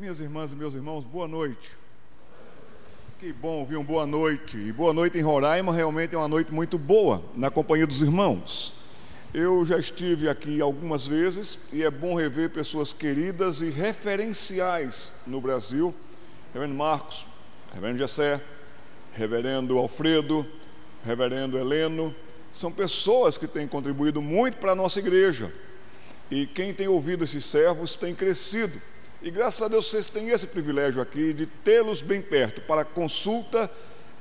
Minhas irmãs e meus irmãos, boa noite. Que bom ouvir um boa noite. E boa noite em Roraima realmente é uma noite muito boa na companhia dos irmãos. Eu já estive aqui algumas vezes e é bom rever pessoas queridas e referenciais no Brasil. Reverendo Marcos, Reverendo Jessé, Reverendo Alfredo, Reverendo Heleno, são pessoas que têm contribuído muito para a nossa igreja. E quem tem ouvido esses servos tem crescido e graças a Deus vocês têm esse privilégio aqui de tê-los bem perto para consulta,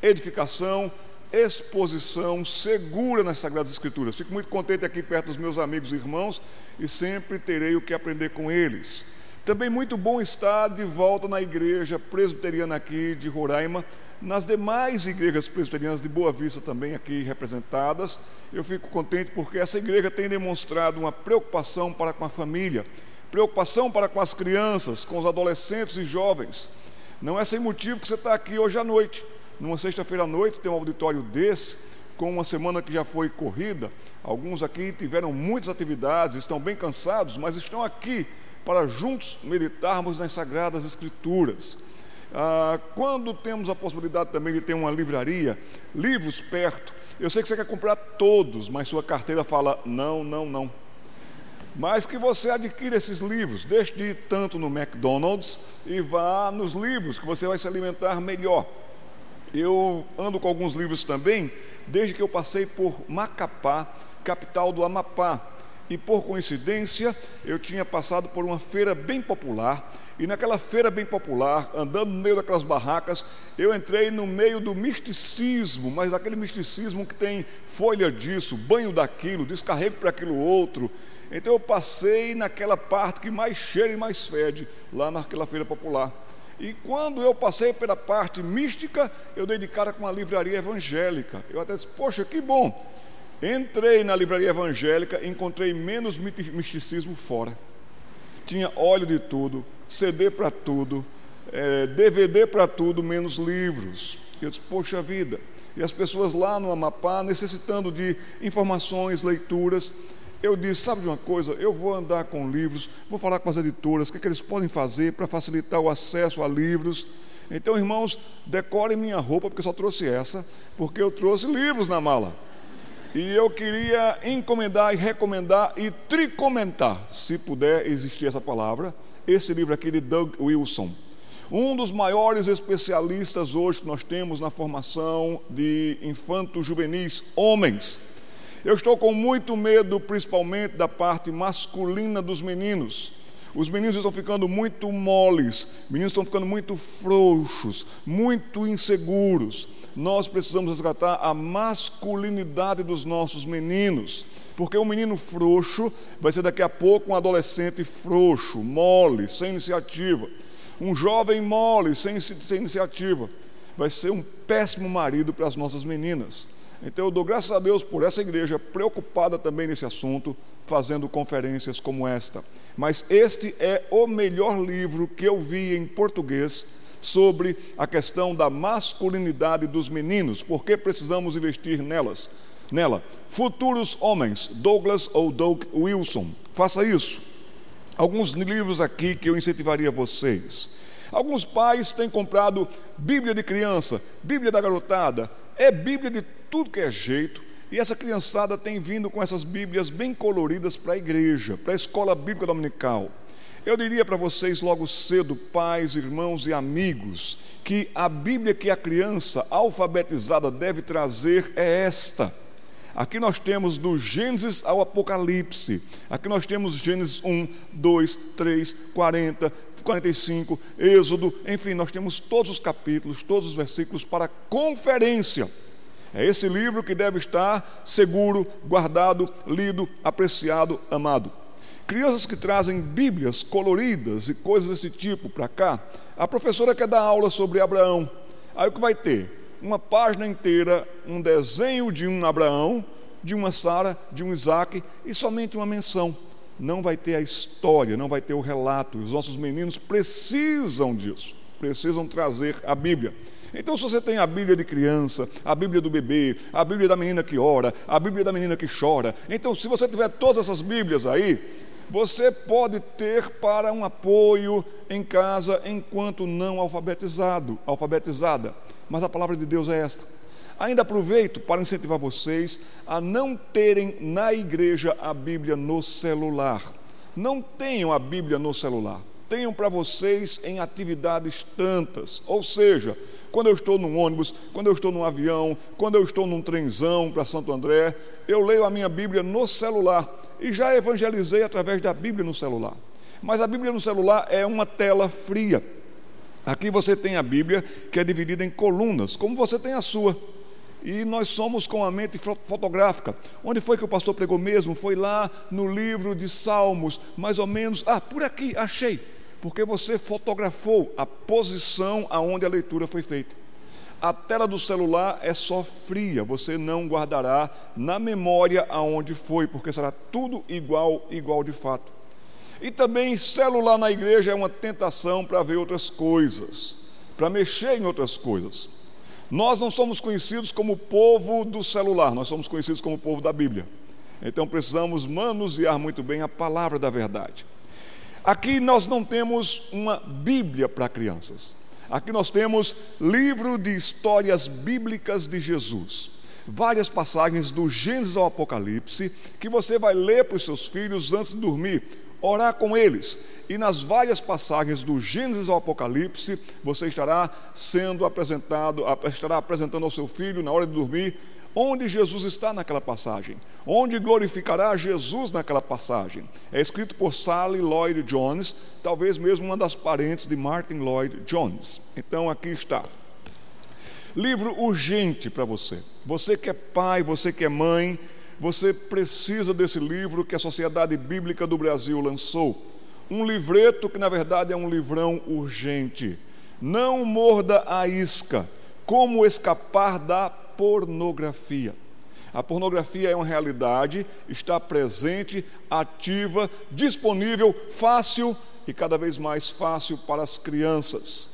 edificação, exposição segura nas Sagradas Escrituras. Fico muito contente aqui perto dos meus amigos e irmãos e sempre terei o que aprender com eles. Também muito bom estar de volta na igreja presbiteriana aqui de Roraima, nas demais igrejas presbiterianas de Boa Vista também aqui representadas. Eu fico contente porque essa igreja tem demonstrado uma preocupação para com a família preocupação para com as crianças, com os adolescentes e jovens. Não é sem motivo que você está aqui hoje à noite. Numa sexta-feira à noite tem um auditório desse, com uma semana que já foi corrida. Alguns aqui tiveram muitas atividades, estão bem cansados, mas estão aqui para juntos meditarmos nas Sagradas Escrituras. Ah, quando temos a possibilidade também de ter uma livraria, livros perto, eu sei que você quer comprar todos, mas sua carteira fala não, não, não mas que você adquira esses livros, deixe de ir tanto no McDonald's e vá nos livros, que você vai se alimentar melhor. Eu ando com alguns livros também, desde que eu passei por Macapá, capital do Amapá. E por coincidência, eu tinha passado por uma feira bem popular, e naquela feira bem popular, andando no meio daquelas barracas, eu entrei no meio do misticismo, mas daquele misticismo que tem folha disso, banho daquilo, descarrego para aquilo outro, então eu passei naquela parte que mais cheira e mais fede, lá naquela feira popular. E quando eu passei pela parte mística, eu dei de cara com uma livraria evangélica. Eu até disse, poxa, que bom. Entrei na livraria evangélica, encontrei menos misticismo fora. Tinha óleo de tudo, CD para tudo, é, DVD para tudo, menos livros. Eu disse, poxa vida. E as pessoas lá no Amapá necessitando de informações, leituras eu disse: sabe de uma coisa? Eu vou andar com livros, vou falar com as editoras, o que, é que eles podem fazer para facilitar o acesso a livros. Então, irmãos, decorem minha roupa, porque eu só trouxe essa, porque eu trouxe livros na mala. E eu queria encomendar e recomendar e tricomentar, se puder existir essa palavra, esse livro aqui de Doug Wilson. Um dos maiores especialistas hoje que nós temos na formação de infantos juvenis, homens eu estou com muito medo, principalmente da parte masculina dos meninos. Os meninos estão ficando muito moles, meninos estão ficando muito frouxos, muito inseguros. Nós precisamos resgatar a masculinidade dos nossos meninos, porque um menino frouxo vai ser daqui a pouco um adolescente frouxo, mole, sem iniciativa. Um jovem mole, sem, sem iniciativa, vai ser um péssimo marido para as nossas meninas. Então eu dou graças a Deus por essa igreja preocupada também nesse assunto, fazendo conferências como esta. Mas este é o melhor livro que eu vi em português sobre a questão da masculinidade dos meninos, porque precisamos investir nelas. Nela, Futuros Homens, Douglas ou Doug Wilson. Faça isso. Alguns livros aqui que eu incentivaria vocês. Alguns pais têm comprado Bíblia de criança, Bíblia da garotada, é Bíblia de tudo que é jeito. E essa criançada tem vindo com essas Bíblias bem coloridas para a igreja, para a escola bíblica dominical. Eu diria para vocês logo cedo, pais, irmãos e amigos, que a Bíblia que a criança alfabetizada deve trazer é esta. Aqui nós temos do Gênesis ao Apocalipse. Aqui nós temos Gênesis 1, 2, 3, 40, 45, Êxodo, enfim, nós temos todos os capítulos, todos os versículos para conferência. É este livro que deve estar seguro, guardado, lido, apreciado, amado. Crianças que trazem Bíblias coloridas e coisas desse tipo para cá, a professora quer dar aula sobre Abraão. Aí o que vai ter? Uma página inteira, um desenho de um Abraão, de uma Sara, de um Isaac e somente uma menção. Não vai ter a história, não vai ter o relato. Os nossos meninos precisam disso, precisam trazer a Bíblia. Então, se você tem a Bíblia de criança, a Bíblia do bebê, a Bíblia da menina que ora, a Bíblia da menina que chora, então, se você tiver todas essas Bíblias aí, você pode ter para um apoio em casa enquanto não alfabetizado, alfabetizada. Mas a palavra de Deus é esta. Ainda aproveito para incentivar vocês a não terem na igreja a Bíblia no celular. Não tenham a Bíblia no celular. Tenham para vocês em atividades tantas. Ou seja, quando eu estou num ônibus, quando eu estou num avião, quando eu estou num trenzão para Santo André, eu leio a minha Bíblia no celular e já evangelizei através da Bíblia no celular. Mas a Bíblia no celular é uma tela fria. Aqui você tem a Bíblia que é dividida em colunas, como você tem a sua. E nós somos com a mente fotográfica. Onde foi que o pastor pregou mesmo? Foi lá no livro de Salmos, mais ou menos. Ah, por aqui, achei. Porque você fotografou a posição aonde a leitura foi feita. A tela do celular é só fria, você não guardará na memória aonde foi, porque será tudo igual, igual de fato. E também celular na igreja é uma tentação para ver outras coisas, para mexer em outras coisas. Nós não somos conhecidos como povo do celular, nós somos conhecidos como povo da Bíblia. Então precisamos manusear muito bem a palavra da verdade. Aqui nós não temos uma Bíblia para crianças. Aqui nós temos livro de histórias bíblicas de Jesus. Várias passagens do Gênesis ao Apocalipse que você vai ler para os seus filhos antes de dormir orar com eles. E nas várias passagens do Gênesis ao Apocalipse, você estará sendo apresentado, estará apresentando ao seu filho na hora de dormir onde Jesus está naquela passagem, onde glorificará Jesus naquela passagem. É escrito por Sally Lloyd Jones, talvez mesmo uma das parentes de Martin Lloyd Jones. Então aqui está. Livro urgente para você. Você que é pai, você que é mãe, você precisa desse livro que a Sociedade Bíblica do Brasil lançou. Um livreto que, na verdade, é um livrão urgente. Não morda a isca. Como escapar da pornografia. A pornografia é uma realidade, está presente, ativa, disponível, fácil e cada vez mais fácil para as crianças.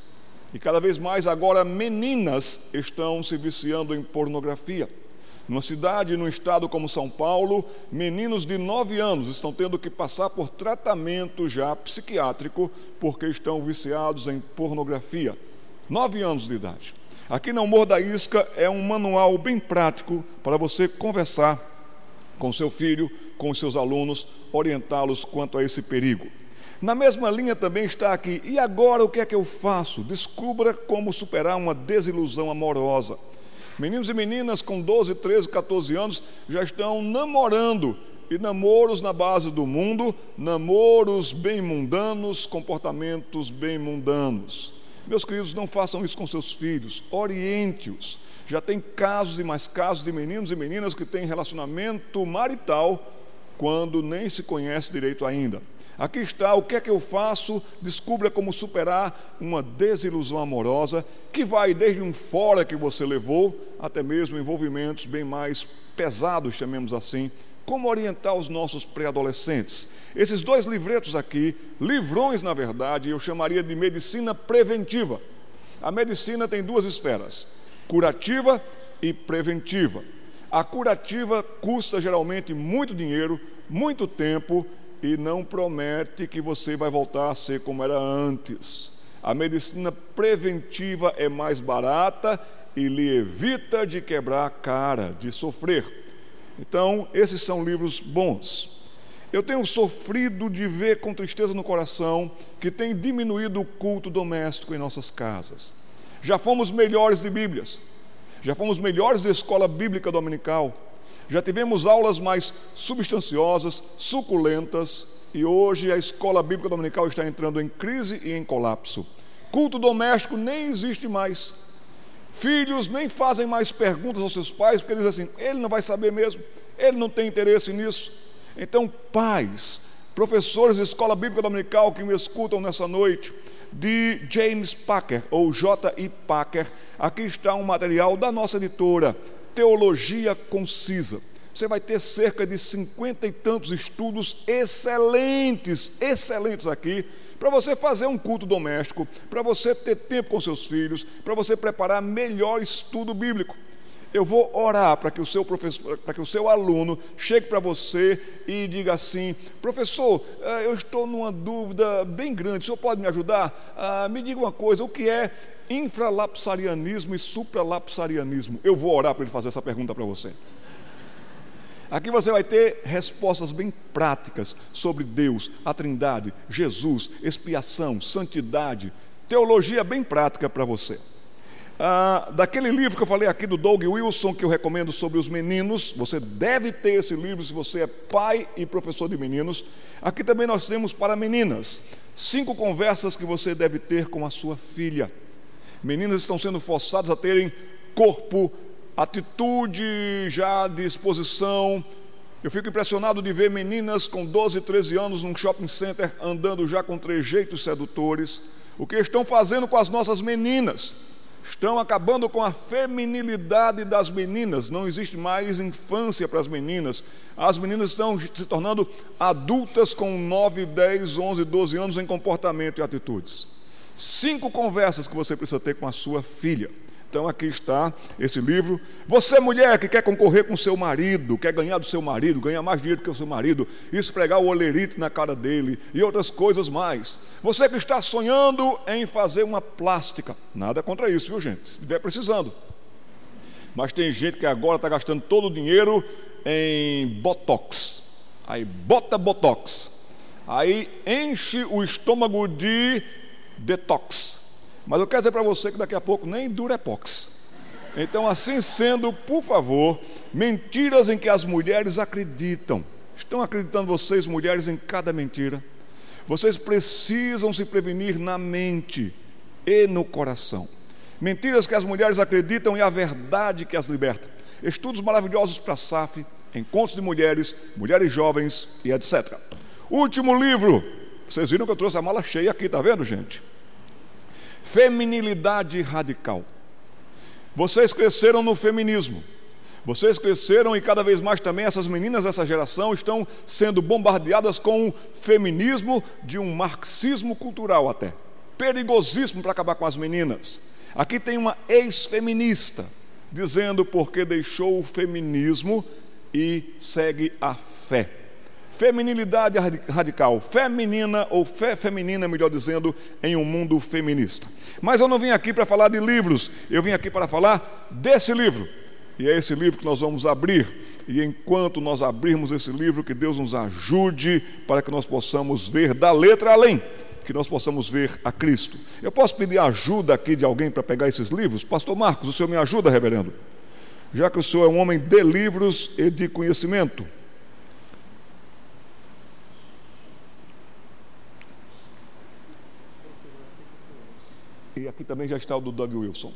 E cada vez mais agora meninas estão se viciando em pornografia. Numa cidade, num estado como São Paulo, meninos de 9 anos estão tendo que passar por tratamento já psiquiátrico porque estão viciados em pornografia. 9 anos de idade. Aqui no Morro da Isca é um manual bem prático para você conversar com seu filho, com seus alunos, orientá-los quanto a esse perigo. Na mesma linha também está aqui, e agora o que é que eu faço? Descubra como superar uma desilusão amorosa. Meninos e meninas com 12, 13, 14 anos já estão namorando. E namoros na base do mundo, namoros bem mundanos, comportamentos bem mundanos. Meus queridos, não façam isso com seus filhos, oriente-os. Já tem casos e mais casos de meninos e meninas que têm relacionamento marital quando nem se conhece direito ainda. Aqui está o que é que eu faço, descubra como superar uma desilusão amorosa que vai desde um fora que você levou até mesmo envolvimentos bem mais pesados, chamemos assim, como orientar os nossos pré-adolescentes. Esses dois livretos aqui, livrões na verdade, eu chamaria de medicina preventiva. A medicina tem duas esferas: curativa e preventiva. A curativa custa geralmente muito dinheiro, muito tempo e não promete que você vai voltar a ser como era antes. A medicina preventiva é mais barata e lhe evita de quebrar a cara, de sofrer. Então, esses são livros bons. Eu tenho sofrido de ver com tristeza no coração que tem diminuído o culto doméstico em nossas casas. Já fomos melhores de Bíblias, já fomos melhores de escola bíblica dominical, já tivemos aulas mais substanciosas, suculentas, e hoje a escola bíblica dominical está entrando em crise e em colapso. Culto doméstico nem existe mais. Filhos nem fazem mais perguntas aos seus pais, porque dizem assim: ele não vai saber mesmo, ele não tem interesse nisso. Então, pais, professores de escola bíblica dominical que me escutam nessa noite, de James Packer, ou J.I. Packer, aqui está um material da nossa editora, Teologia Concisa. Você vai ter cerca de cinquenta e tantos estudos excelentes, excelentes aqui, para você fazer um culto doméstico, para você ter tempo com seus filhos, para você preparar melhor estudo bíblico. eu vou orar para que o seu professor, para que o seu aluno chegue para você e diga assim: professor, eh, eu estou numa dúvida bem grande, o senhor pode me ajudar? Ah, me diga uma coisa, o que é infralapsarianismo e supralapsarianismo? Eu vou orar para ele fazer essa pergunta para você. Aqui você vai ter respostas bem práticas sobre Deus, a Trindade, Jesus, expiação, santidade, teologia bem prática para você. Ah, daquele livro que eu falei aqui do Doug Wilson, que eu recomendo sobre os meninos, você deve ter esse livro se você é pai e professor de meninos. Aqui também nós temos para meninas, cinco conversas que você deve ter com a sua filha. Meninas estão sendo forçadas a terem corpo, atitude já de exposição. Eu fico impressionado de ver meninas com 12, 13 anos num shopping center andando já com trejeitos sedutores. O que estão fazendo com as nossas meninas? estão acabando com a feminilidade das meninas, não existe mais infância para as meninas. As meninas estão se tornando adultas com 9, 10, 11, 12 anos em comportamento e atitudes. Cinco conversas que você precisa ter com a sua filha. Então aqui está esse livro. Você, mulher que quer concorrer com seu marido, quer ganhar do seu marido, ganhar mais dinheiro que o seu marido, esfregar o olerite na cara dele e outras coisas mais. Você que está sonhando em fazer uma plástica, nada contra isso, viu gente? Se estiver precisando. Mas tem gente que agora está gastando todo o dinheiro em botox. Aí bota botox. Aí enche o estômago de detox mas eu quero dizer para você que daqui a pouco nem Durepox. Então, assim sendo, por favor, mentiras em que as mulheres acreditam. Estão acreditando vocês, mulheres, em cada mentira? Vocês precisam se prevenir na mente e no coração. Mentiras que as mulheres acreditam e a verdade que as liberta. Estudos maravilhosos para SAF, encontros de mulheres, mulheres jovens e etc. Último livro. Vocês viram que eu trouxe a mala cheia aqui, tá vendo, gente? Feminilidade radical. Vocês cresceram no feminismo. Vocês cresceram e cada vez mais também essas meninas dessa geração estão sendo bombardeadas com um feminismo de um marxismo cultural até. Perigosíssimo para acabar com as meninas. Aqui tem uma ex-feminista dizendo porque deixou o feminismo e segue a fé. Feminilidade radical, feminina ou fé feminina, melhor dizendo, em um mundo feminista. Mas eu não vim aqui para falar de livros, eu vim aqui para falar desse livro. E é esse livro que nós vamos abrir. E enquanto nós abrirmos esse livro, que Deus nos ajude para que nós possamos ver da letra além, que nós possamos ver a Cristo. Eu posso pedir ajuda aqui de alguém para pegar esses livros? Pastor Marcos, o senhor me ajuda, reverendo? Já que o senhor é um homem de livros e de conhecimento. E aqui também já está o do Doug Wilson.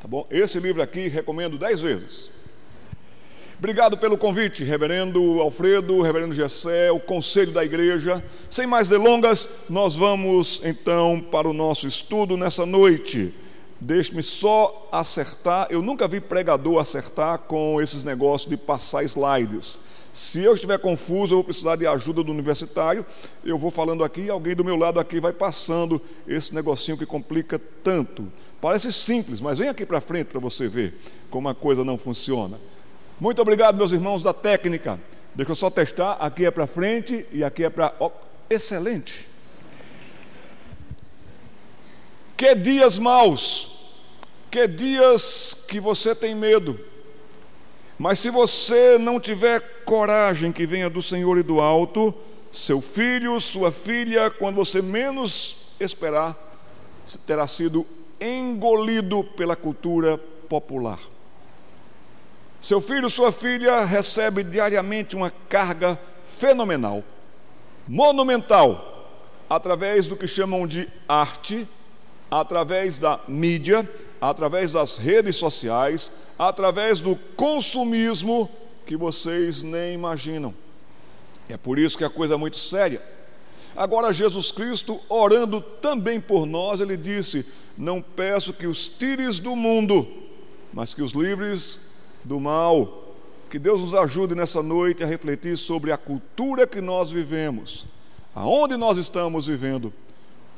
Tá bom? Esse livro aqui recomendo dez vezes. Obrigado pelo convite, reverendo Alfredo, reverendo Gessé, o conselho da igreja. Sem mais delongas, nós vamos então para o nosso estudo nessa noite. Deixe-me só acertar, eu nunca vi pregador acertar com esses negócios de passar slides. Se eu estiver confuso, eu vou precisar de ajuda do universitário. Eu vou falando aqui, alguém do meu lado aqui vai passando esse negocinho que complica tanto. Parece simples, mas vem aqui para frente para você ver como a coisa não funciona. Muito obrigado, meus irmãos da técnica. Deixa eu só testar. Aqui é para frente e aqui é para. Oh, excelente. Que dias maus, que dias que você tem medo mas se você não tiver coragem que venha do Senhor e do alto, seu filho, sua filha, quando você menos esperar, terá sido engolido pela cultura popular. Seu filho, sua filha recebe diariamente uma carga fenomenal, monumental, através do que chamam de arte, através da mídia, através das redes sociais, através do consumismo que vocês nem imaginam. É por isso que a coisa é muito séria. Agora, Jesus Cristo, orando também por nós, ele disse: Não peço que os tires do mundo, mas que os livres do mal. Que Deus nos ajude nessa noite a refletir sobre a cultura que nós vivemos, aonde nós estamos vivendo,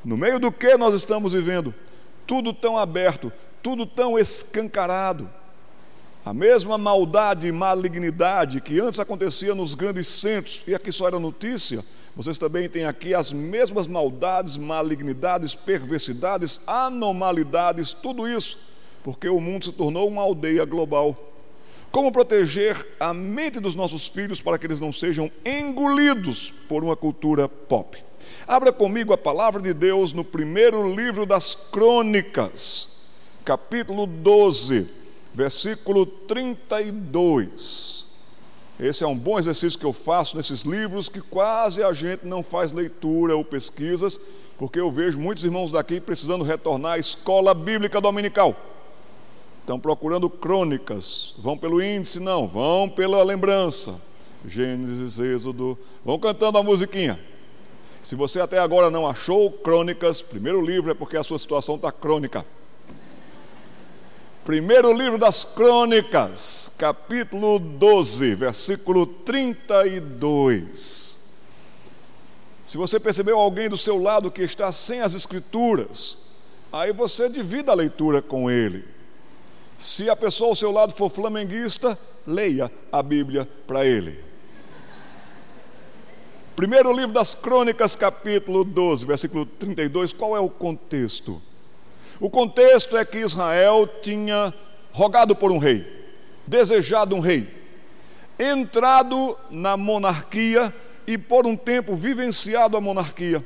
no meio do que nós estamos vivendo, tudo tão aberto, tudo tão escancarado. A mesma maldade e malignidade que antes acontecia nos grandes centros, e aqui só era notícia, vocês também têm aqui as mesmas maldades, malignidades, perversidades, anormalidades, tudo isso, porque o mundo se tornou uma aldeia global. Como proteger a mente dos nossos filhos para que eles não sejam engolidos por uma cultura pop? Abra comigo a palavra de Deus no primeiro livro das Crônicas, capítulo 12 versículo 32. Esse é um bom exercício que eu faço nesses livros que quase a gente não faz leitura ou pesquisas, porque eu vejo muitos irmãos daqui precisando retornar à escola bíblica dominical. Estão procurando crônicas, vão pelo índice? Não, vão pela lembrança. Gênesis, Êxodo, vão cantando a musiquinha. Se você até agora não achou crônicas, primeiro livro é porque a sua situação está crônica. Primeiro livro das Crônicas, capítulo 12, versículo 32. Se você percebeu alguém do seu lado que está sem as Escrituras, aí você divida a leitura com ele. Se a pessoa ao seu lado for flamenguista, leia a Bíblia para ele. Primeiro livro das Crônicas, capítulo 12, versículo 32, qual é o contexto? O contexto é que Israel tinha rogado por um rei, desejado um rei, entrado na monarquia e por um tempo vivenciado a monarquia.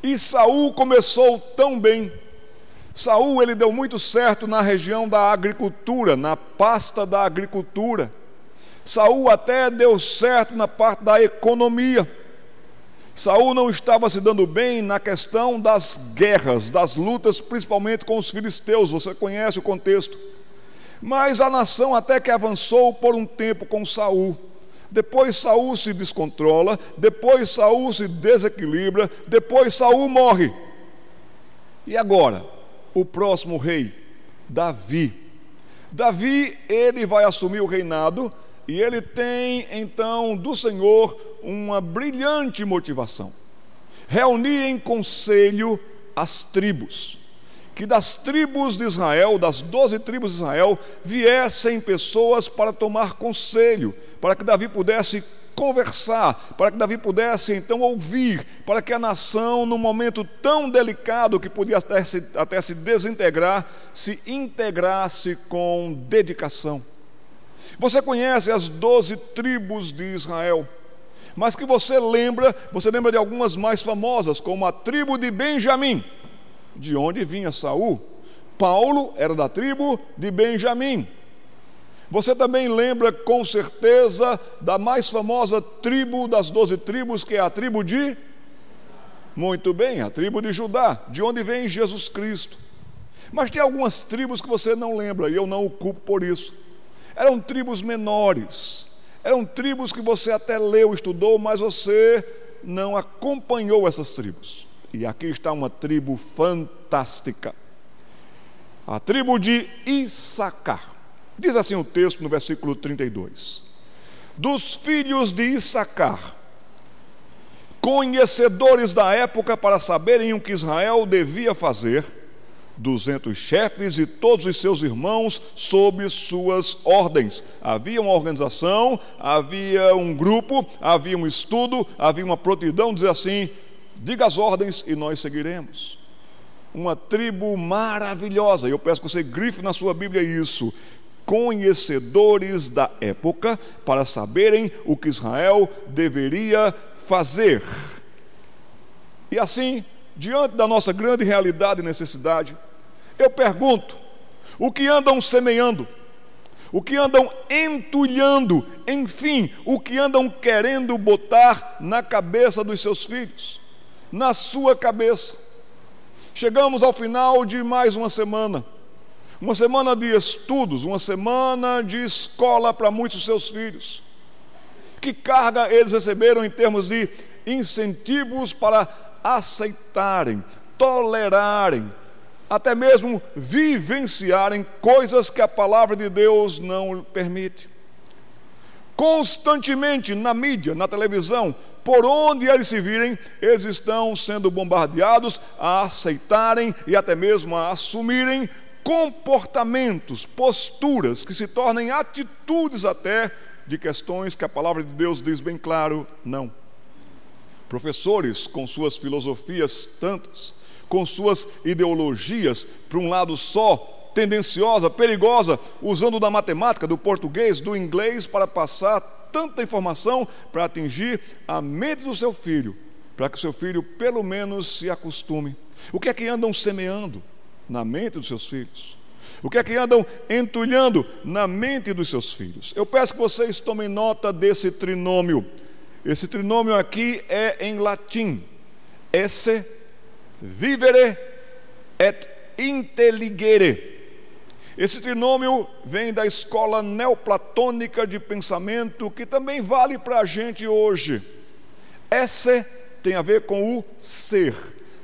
E Saul começou tão bem. Saul ele deu muito certo na região da agricultura, na pasta da agricultura. Saul até deu certo na parte da economia. Saul não estava se dando bem na questão das guerras, das lutas, principalmente com os filisteus, você conhece o contexto. Mas a nação até que avançou por um tempo com Saul. Depois Saul se descontrola, depois Saul se desequilibra, depois Saul morre. E agora, o próximo rei, Davi. Davi, ele vai assumir o reinado e ele tem então do Senhor uma brilhante motivação: reunir em conselho as tribos. Que das tribos de Israel, das doze tribos de Israel, viessem pessoas para tomar conselho, para que Davi pudesse conversar, para que Davi pudesse então ouvir, para que a nação, num momento tão delicado que podia até se, até se desintegrar, se integrasse com dedicação. Você conhece as doze tribos de Israel, mas que você lembra, você lembra de algumas mais famosas, como a tribo de Benjamim, de onde vinha Saul. Paulo era da tribo de Benjamim. Você também lembra com certeza da mais famosa tribo das doze tribos, que é a tribo de. Muito bem, a tribo de Judá, de onde vem Jesus Cristo. Mas tem algumas tribos que você não lembra, e eu não o culpo por isso. Eram tribos menores, eram tribos que você até leu, estudou, mas você não acompanhou essas tribos. E aqui está uma tribo fantástica. A tribo de Issacar. Diz assim o texto no versículo 32. Dos filhos de Issacar, conhecedores da época para saberem o que Israel devia fazer, duzentos chefes e todos os seus irmãos sob suas ordens. Havia uma organização, havia um grupo, havia um estudo, havia uma prontidão, dizer assim: diga as ordens e nós seguiremos. Uma tribo maravilhosa, eu peço que você grife na sua Bíblia isso. Conhecedores da época para saberem o que Israel deveria fazer. E assim, diante da nossa grande realidade e necessidade, eu pergunto: o que andam semeando? O que andam entulhando? Enfim, o que andam querendo botar na cabeça dos seus filhos? Na sua cabeça. Chegamos ao final de mais uma semana. Uma semana de estudos, uma semana de escola para muitos dos seus filhos. Que carga eles receberam em termos de incentivos para aceitarem, tolerarem, até mesmo vivenciarem coisas que a palavra de Deus não permite. Constantemente na mídia, na televisão, por onde eles se virem, eles estão sendo bombardeados a aceitarem e até mesmo a assumirem comportamentos, posturas que se tornem atitudes até de questões que a palavra de Deus diz bem claro, não. Professores com suas filosofias tantas, com suas ideologias para um lado só, tendenciosa, perigosa, usando da matemática, do português, do inglês para passar tanta informação para atingir a mente do seu filho, para que o seu filho pelo menos se acostume. O que é que andam semeando na mente dos seus filhos? O que é que andam entulhando na mente dos seus filhos? Eu peço que vocês tomem nota desse trinômio. Esse trinômio aqui é em latim. Esse vivere et intelligere. Esse trinômio vem da escola neoplatônica de pensamento, que também vale para a gente hoje. Esse tem a ver com o ser,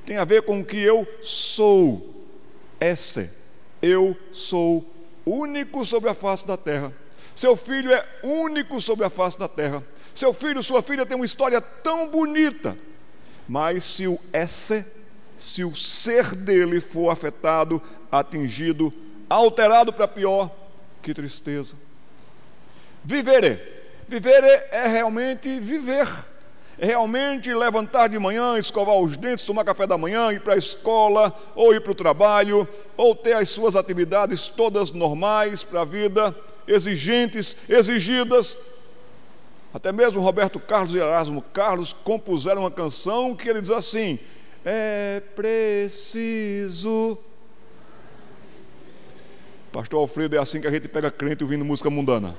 tem a ver com o que eu sou. Esse eu sou único sobre a face da terra. Seu filho é único sobre a face da terra. Seu filho, sua filha tem uma história tão bonita. Mas se o esse, se o ser dele for afetado, atingido, alterado para pior, que tristeza. Vivere. Vivere é realmente viver realmente levantar de manhã, escovar os dentes, tomar café da manhã, ir para a escola, ou ir para o trabalho, ou ter as suas atividades todas normais para a vida, exigentes, exigidas. Até mesmo Roberto Carlos e Erasmo Carlos compuseram uma canção que ele diz assim: É preciso. Pastor Alfredo, é assim que a gente pega crente ouvindo música mundana.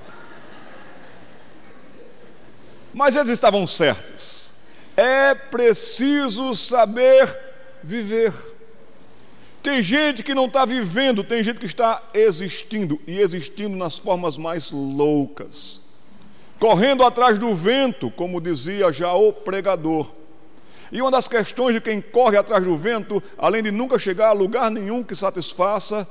Mas eles estavam certos. É preciso saber viver. Tem gente que não está vivendo, tem gente que está existindo, e existindo nas formas mais loucas. Correndo atrás do vento, como dizia já o pregador. E uma das questões de quem corre atrás do vento, além de nunca chegar a lugar nenhum que satisfaça,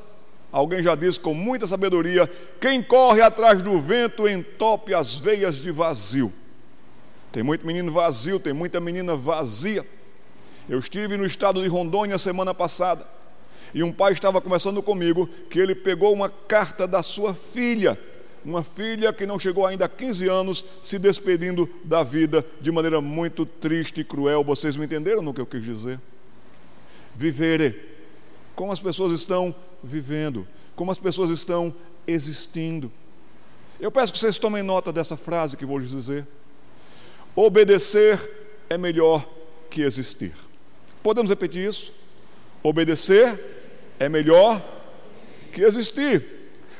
alguém já disse com muita sabedoria: quem corre atrás do vento entope as veias de vazio. Tem muito menino vazio, tem muita menina vazia. Eu estive no estado de Rondônia semana passada e um pai estava conversando comigo que ele pegou uma carta da sua filha, uma filha que não chegou ainda a 15 anos, se despedindo da vida de maneira muito triste e cruel. Vocês me entenderam no que eu quis dizer? Viver, como as pessoas estão vivendo, como as pessoas estão existindo. Eu peço que vocês tomem nota dessa frase que vou lhes dizer. Obedecer é melhor que existir. Podemos repetir isso? Obedecer é melhor que existir.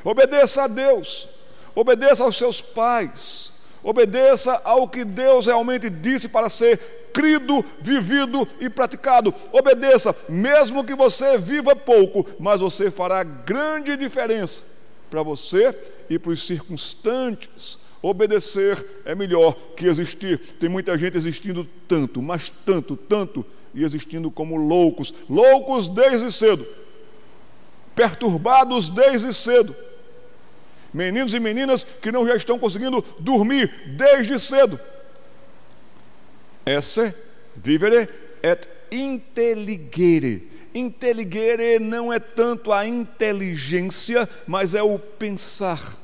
Obedeça a Deus, obedeça aos seus pais, obedeça ao que Deus realmente disse para ser crido, vivido e praticado. Obedeça, mesmo que você viva pouco, mas você fará grande diferença para você e para os circunstantes Obedecer é melhor que existir. Tem muita gente existindo tanto, mas tanto, tanto, e existindo como loucos loucos desde cedo, perturbados desde cedo. Meninos e meninas que não já estão conseguindo dormir desde cedo. Esse vivere et intelligere. Intelligere não é tanto a inteligência, mas é o pensar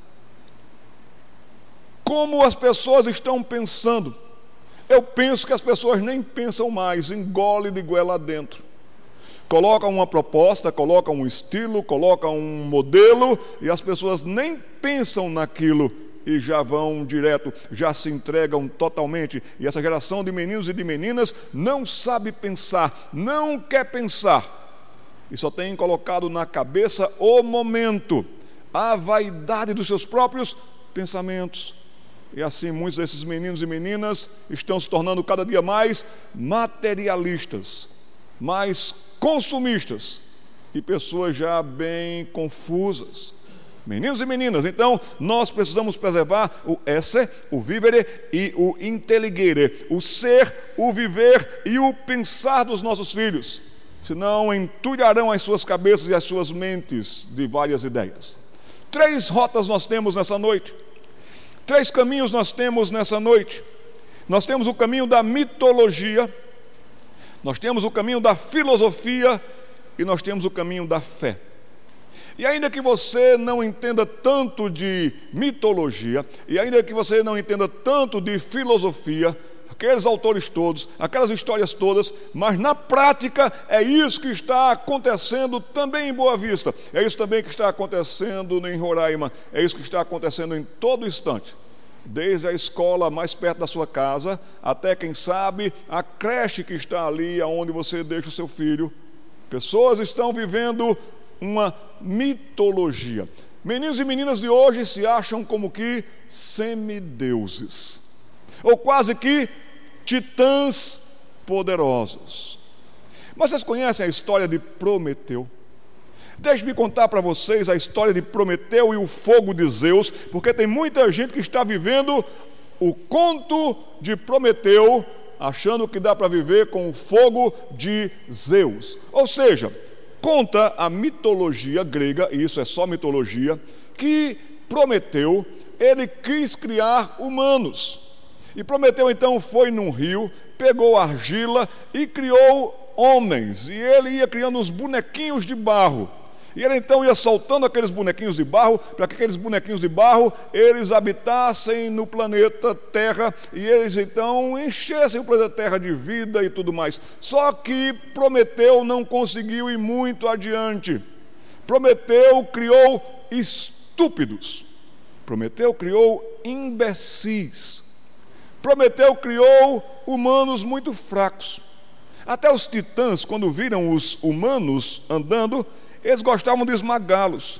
como as pessoas estão pensando. Eu penso que as pessoas nem pensam mais, engole de goela dentro. Colocam uma proposta, colocam um estilo, colocam um modelo e as pessoas nem pensam naquilo e já vão direto, já se entregam totalmente. E essa geração de meninos e de meninas não sabe pensar, não quer pensar e só tem colocado na cabeça o momento, a vaidade dos seus próprios pensamentos. E assim muitos desses meninos e meninas estão se tornando cada dia mais materialistas, mais consumistas e pessoas já bem confusas. Meninos e meninas, então nós precisamos preservar o esse, o vivere e o intelligere, o ser, o viver e o pensar dos nossos filhos, senão entulharão as suas cabeças e as suas mentes de várias ideias. Três rotas nós temos nessa noite. Três caminhos nós temos nessa noite. Nós temos o caminho da mitologia, nós temos o caminho da filosofia e nós temos o caminho da fé. E ainda que você não entenda tanto de mitologia, e ainda que você não entenda tanto de filosofia, aqueles autores todos, aquelas histórias todas, mas na prática é isso que está acontecendo também em Boa Vista, é isso também que está acontecendo em Roraima, é isso que está acontecendo em todo instante. Desde a escola mais perto da sua casa, até quem sabe a creche que está ali, aonde você deixa o seu filho. Pessoas estão vivendo uma mitologia. Meninos e meninas de hoje se acham como que semideuses, ou quase que titãs poderosos. Mas vocês conhecem a história de Prometeu? Deixe-me contar para vocês a história de Prometeu e o fogo de Zeus, porque tem muita gente que está vivendo o conto de Prometeu, achando que dá para viver com o fogo de Zeus. Ou seja, conta a mitologia grega, e isso é só mitologia, que Prometeu, ele quis criar humanos. E Prometeu então foi num rio, pegou argila e criou homens. E ele ia criando uns bonequinhos de barro. E ele então ia soltando aqueles bonequinhos de barro, para que aqueles bonequinhos de barro eles habitassem no planeta Terra e eles então enchessem o planeta Terra de vida e tudo mais. Só que Prometeu não conseguiu ir muito adiante. Prometeu criou estúpidos. Prometeu criou imbecis. Prometeu criou humanos muito fracos. Até os titãs, quando viram os humanos andando, eles gostavam de esmagá-los.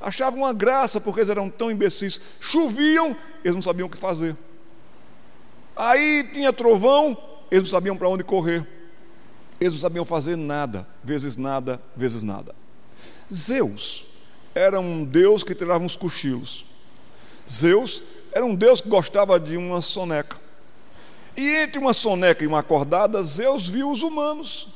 Achavam uma graça porque eles eram tão imbecis. Choviam, eles não sabiam o que fazer. Aí tinha trovão, eles não sabiam para onde correr. Eles não sabiam fazer nada, vezes nada, vezes nada. Zeus era um deus que tirava uns cochilos. Zeus era um Deus que gostava de uma soneca. E entre uma soneca e uma acordada, Zeus viu os humanos.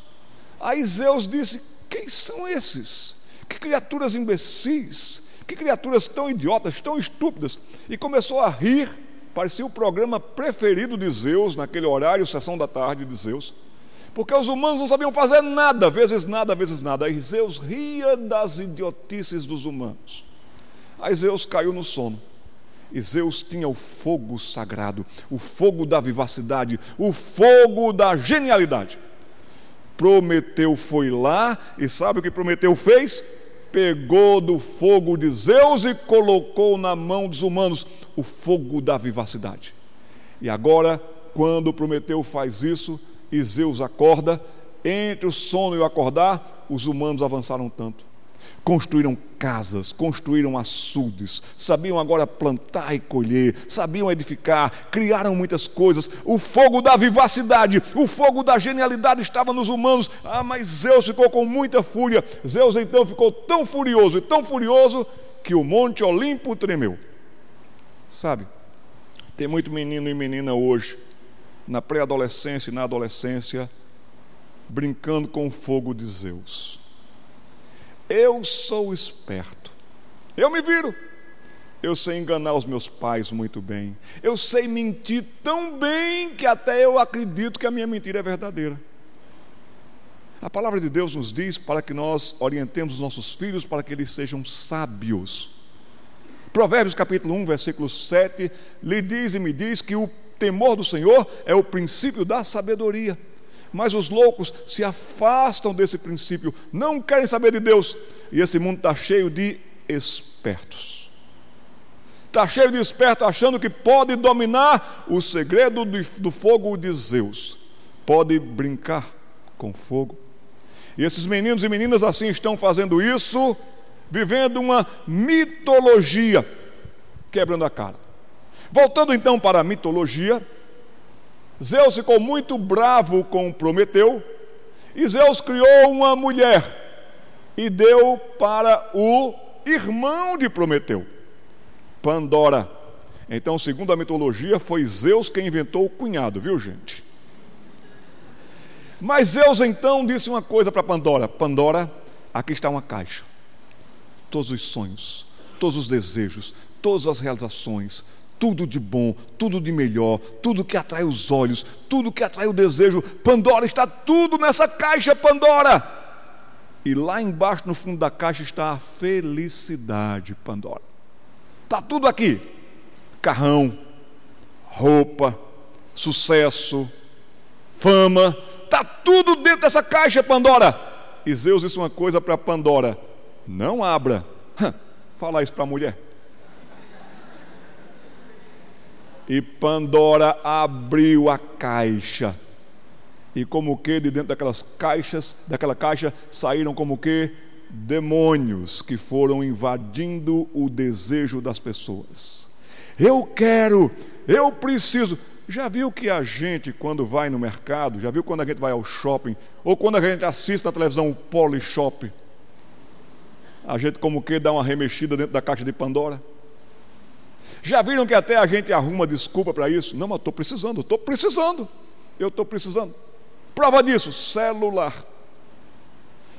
Aí Zeus disse: Quem são esses? Que criaturas imbecis, que criaturas tão idiotas, tão estúpidas. E começou a rir, parecia o programa preferido de Zeus, naquele horário, sessão da tarde de Zeus. Porque os humanos não sabiam fazer nada, vezes nada, vezes nada. Aí Zeus ria das idiotices dos humanos. Aí Zeus caiu no sono. E Zeus tinha o fogo sagrado, o fogo da vivacidade, o fogo da genialidade. Prometeu foi lá e sabe o que Prometeu fez? Pegou do fogo de Zeus e colocou na mão dos humanos o fogo da vivacidade. E agora, quando Prometeu faz isso e Zeus acorda, entre o sono e o acordar, os humanos avançaram tanto construíram casas, construíram açudes, sabiam agora plantar e colher, sabiam edificar, criaram muitas coisas. O fogo da vivacidade, o fogo da genialidade estava nos humanos. Ah, mas Zeus ficou com muita fúria. Zeus então ficou tão furioso e tão furioso que o Monte Olimpo tremeu. Sabe, tem muito menino e menina hoje, na pré-adolescência e na adolescência, brincando com o fogo de Zeus. Eu sou esperto. Eu me viro. Eu sei enganar os meus pais muito bem. Eu sei mentir tão bem que até eu acredito que a minha mentira é verdadeira. A palavra de Deus nos diz para que nós orientemos os nossos filhos para que eles sejam sábios. Provérbios capítulo 1, versículo 7, lhe diz e me diz que o temor do Senhor é o princípio da sabedoria. Mas os loucos se afastam desse princípio, não querem saber de Deus. E esse mundo está cheio de espertos. Está cheio de espertos achando que pode dominar o segredo do fogo de Zeus. Pode brincar com fogo. E esses meninos e meninas assim estão fazendo isso, vivendo uma mitologia, quebrando a cara. Voltando então para a mitologia, Zeus ficou muito bravo com Prometeu, e Zeus criou uma mulher e deu para o irmão de Prometeu, Pandora. Então, segundo a mitologia, foi Zeus quem inventou o cunhado, viu gente? Mas Zeus então disse uma coisa para Pandora: Pandora, aqui está uma caixa. Todos os sonhos, todos os desejos, todas as realizações, tudo de bom, tudo de melhor, tudo que atrai os olhos, tudo que atrai o desejo. Pandora está tudo nessa caixa, Pandora. E lá embaixo, no fundo da caixa, está a felicidade, Pandora. Está tudo aqui: carrão, roupa, sucesso, fama, está tudo dentro dessa caixa, Pandora. E Zeus disse uma coisa para Pandora: não abra. Fala isso para a mulher. E Pandora abriu a caixa e como que de dentro daquelas caixas, daquela caixa saíram como que demônios que foram invadindo o desejo das pessoas. Eu quero, eu preciso. Já viu que a gente, quando vai no mercado, já viu quando a gente vai ao shopping, ou quando a gente assiste na televisão o Polishop, a gente como que dá uma remexida dentro da caixa de Pandora? Já viram que até a gente arruma desculpa para isso? Não, mas estou precisando, estou precisando, eu estou precisando. Prova disso, celular.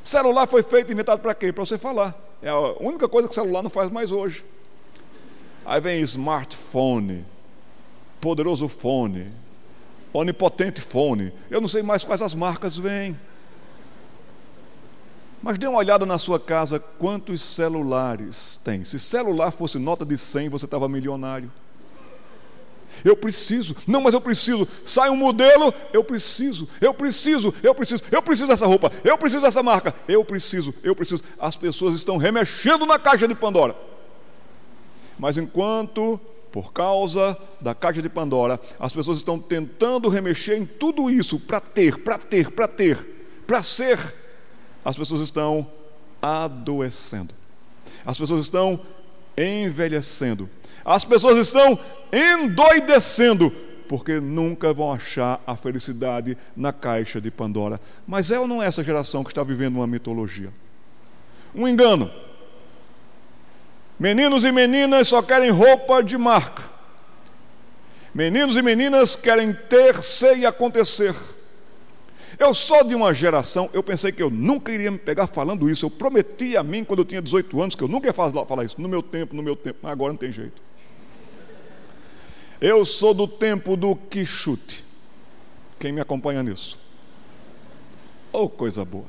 Celular foi feito, inventado para quê? Para você falar. É a única coisa que celular não faz mais hoje. Aí vem smartphone, poderoso fone, onipotente fone. Eu não sei mais quais as marcas vêm. Mas dê uma olhada na sua casa quantos celulares tem. Se celular fosse nota de 100, você estava milionário. Eu preciso, não, mas eu preciso. Sai um modelo, eu preciso, eu preciso, eu preciso, eu preciso dessa roupa, eu preciso dessa marca, eu preciso, eu preciso. As pessoas estão remexendo na caixa de Pandora. Mas enquanto, por causa da caixa de Pandora, as pessoas estão tentando remexer em tudo isso para ter, para ter, para ter, para ser, as pessoas estão adoecendo. As pessoas estão envelhecendo. As pessoas estão endoidecendo, porque nunca vão achar a felicidade na caixa de Pandora. Mas é ou não é essa geração que está vivendo uma mitologia? Um engano. Meninos e meninas só querem roupa de marca. Meninos e meninas querem ter, ser e acontecer. Eu sou de uma geração, eu pensei que eu nunca iria me pegar falando isso. Eu prometi a mim, quando eu tinha 18 anos, que eu nunca ia falar isso. No meu tempo, no meu tempo, mas agora não tem jeito. Eu sou do tempo do quichute. Quem me acompanha nisso? Oh, coisa boa.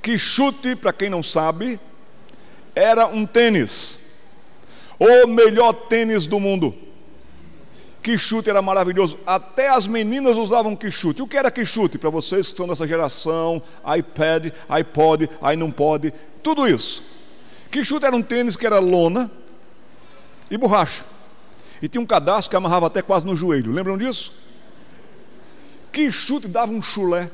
Quichute, para quem não sabe, era um tênis. O melhor tênis do mundo. Quichute era maravilhoso. Até as meninas usavam quichute. O que era quichute? Para vocês que são dessa geração, iPad, iPod, aí não pode, tudo isso. Quichute era um tênis que era lona e borracha. E tinha um cadastro que amarrava até quase no joelho. Lembram disso? Que chute dava um chulé.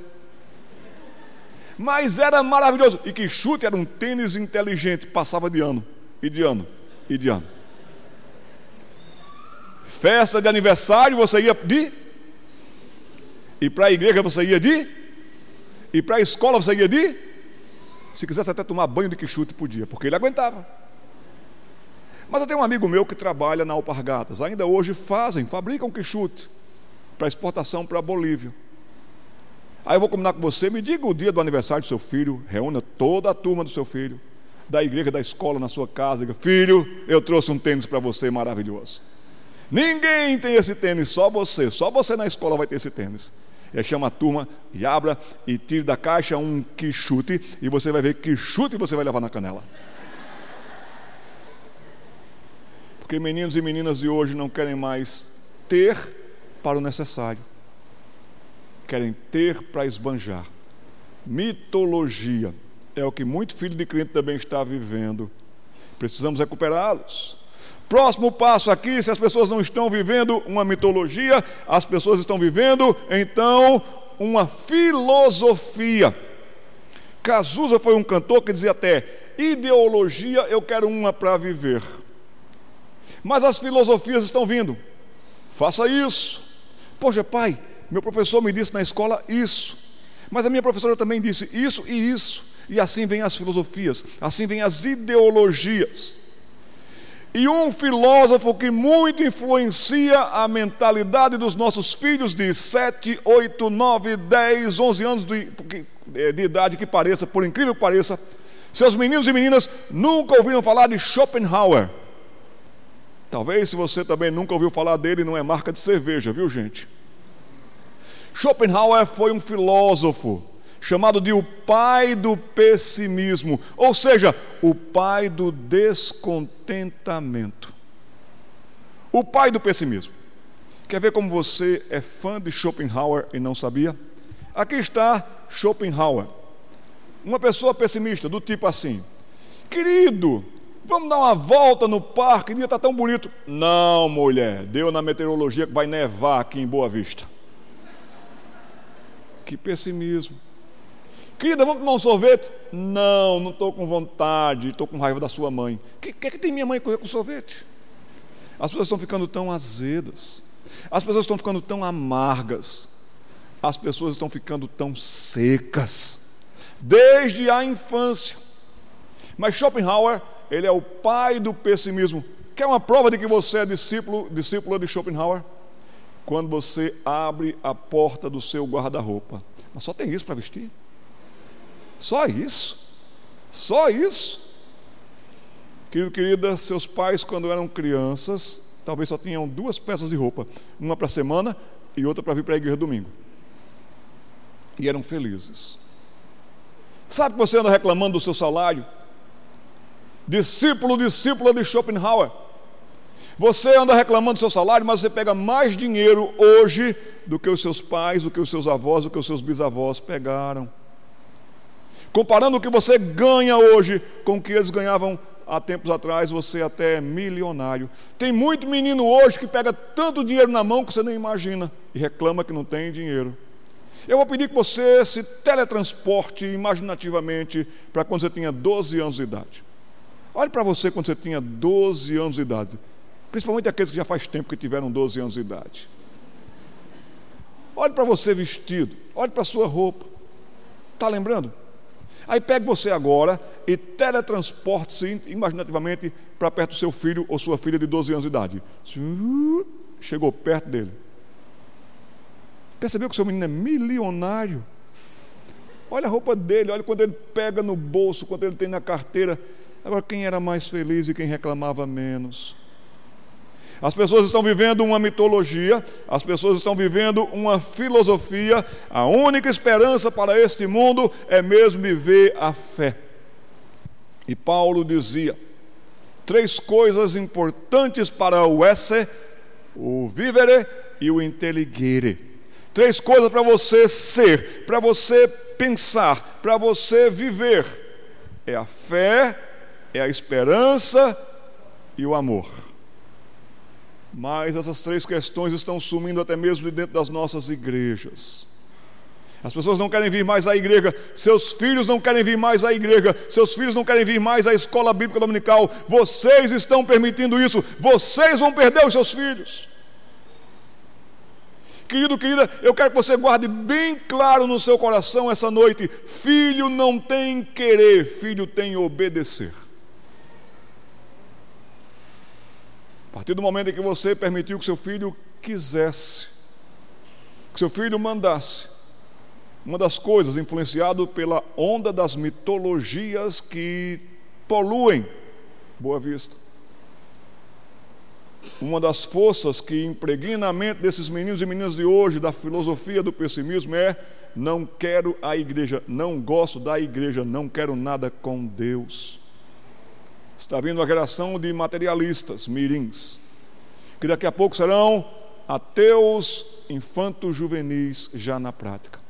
Mas era maravilhoso. E que chute era um tênis inteligente. Passava de ano, e de ano, e de ano. Festa de aniversário você ia de. E para a igreja você ia de. E para a escola você ia de. Se quisesse até tomar banho de quichute, podia, porque ele aguentava. Mas eu tenho um amigo meu que trabalha na Alpargatas. Ainda hoje fazem, fabricam quichute para exportação para a Bolívia. Aí eu vou combinar com você, me diga o dia do aniversário do seu filho, reúna toda a turma do seu filho, da igreja, da escola, na sua casa, diga, filho, eu trouxe um tênis para você maravilhoso. Ninguém tem esse tênis, só você, só você na escola vai ter esse tênis. Ele chama a turma e abra e tire da caixa um quichute e você vai ver que chute você vai levar na canela. Porque meninos e meninas de hoje não querem mais ter para o necessário, querem ter para esbanjar. Mitologia é o que muito filho de crente também está vivendo. Precisamos recuperá-los. Próximo passo aqui, se as pessoas não estão vivendo uma mitologia, as pessoas estão vivendo então uma filosofia. Cazuza foi um cantor que dizia até: ideologia eu quero uma para viver. Mas as filosofias estão vindo. Faça isso. Poxa, pai, meu professor me disse na escola isso. Mas a minha professora também disse isso e isso. E assim vêm as filosofias, assim vêm as ideologias. E um filósofo que muito influencia a mentalidade dos nossos filhos de 7, 8, 9, 10, 11 anos de, de idade que pareça, por incrível que pareça, seus meninos e meninas nunca ouviram falar de Schopenhauer. Talvez se você também nunca ouviu falar dele, não é marca de cerveja, viu gente? Schopenhauer foi um filósofo chamado de o pai do pessimismo, ou seja, o pai do descontentamento. O pai do pessimismo. Quer ver como você é fã de Schopenhauer e não sabia? Aqui está Schopenhauer. Uma pessoa pessimista, do tipo assim: Querido, vamos dar uma volta no parque, o dia está tão bonito. Não, mulher, deu na meteorologia que vai nevar aqui em Boa Vista. Que pessimismo. Querida, vamos tomar um sorvete? Não, não estou com vontade, estou com raiva da sua mãe. O que, que, que tem minha mãe com sorvete? As pessoas estão ficando tão azedas, as pessoas estão ficando tão amargas, as pessoas estão ficando tão secas, desde a infância. Mas Schopenhauer, ele é o pai do pessimismo. Quer uma prova de que você é discípulo, discípulo de Schopenhauer? Quando você abre a porta do seu guarda-roupa. Mas só tem isso para vestir. Só isso. Só isso. Querido, querida, seus pais, quando eram crianças, talvez só tinham duas peças de roupa, uma para a semana e outra para vir para a igreja domingo. E eram felizes. Sabe que você anda reclamando do seu salário? Discípulo, discípula de Schopenhauer. Você anda reclamando do seu salário, mas você pega mais dinheiro hoje do que os seus pais, do que os seus avós, do que os seus bisavós pegaram. Comparando o que você ganha hoje com o que eles ganhavam há tempos atrás, você até é milionário. Tem muito menino hoje que pega tanto dinheiro na mão que você nem imagina e reclama que não tem dinheiro. Eu vou pedir que você se teletransporte imaginativamente para quando você tinha 12 anos de idade. Olhe para você quando você tinha 12 anos de idade, principalmente aqueles que já faz tempo que tiveram 12 anos de idade. Olhe para você vestido, olhe para a sua roupa. Está lembrando? Aí pegue você agora e teletransporte-se imaginativamente para perto do seu filho ou sua filha de 12 anos de idade. Chegou perto dele. Percebeu que o seu menino é milionário? Olha a roupa dele, olha quando ele pega no bolso, quando ele tem na carteira. Agora, quem era mais feliz e quem reclamava menos? As pessoas estão vivendo uma mitologia, as pessoas estão vivendo uma filosofia. A única esperança para este mundo é mesmo viver a fé. E Paulo dizia: três coisas importantes para o esse, o vivere e o inteligere. Três coisas para você ser, para você pensar, para você viver: é a fé, é a esperança e o amor. Mas essas três questões estão sumindo até mesmo de dentro das nossas igrejas. As pessoas não querem vir mais à igreja, seus filhos não querem vir mais à igreja, seus filhos não querem vir mais à escola bíblica dominical. Vocês estão permitindo isso, vocês vão perder os seus filhos. Querido, querida, eu quero que você guarde bem claro no seu coração essa noite: filho não tem querer, filho tem obedecer. Partir do momento em que você permitiu que seu filho quisesse, que seu filho mandasse, uma das coisas influenciado pela onda das mitologias que poluem Boa Vista. Uma das forças que impregna a mente desses meninos e meninas de hoje, da filosofia do pessimismo, é: não quero a igreja, não gosto da igreja, não quero nada com Deus. Está vindo a geração de materialistas, mirins, que daqui a pouco serão ateus infantos juvenis já na prática.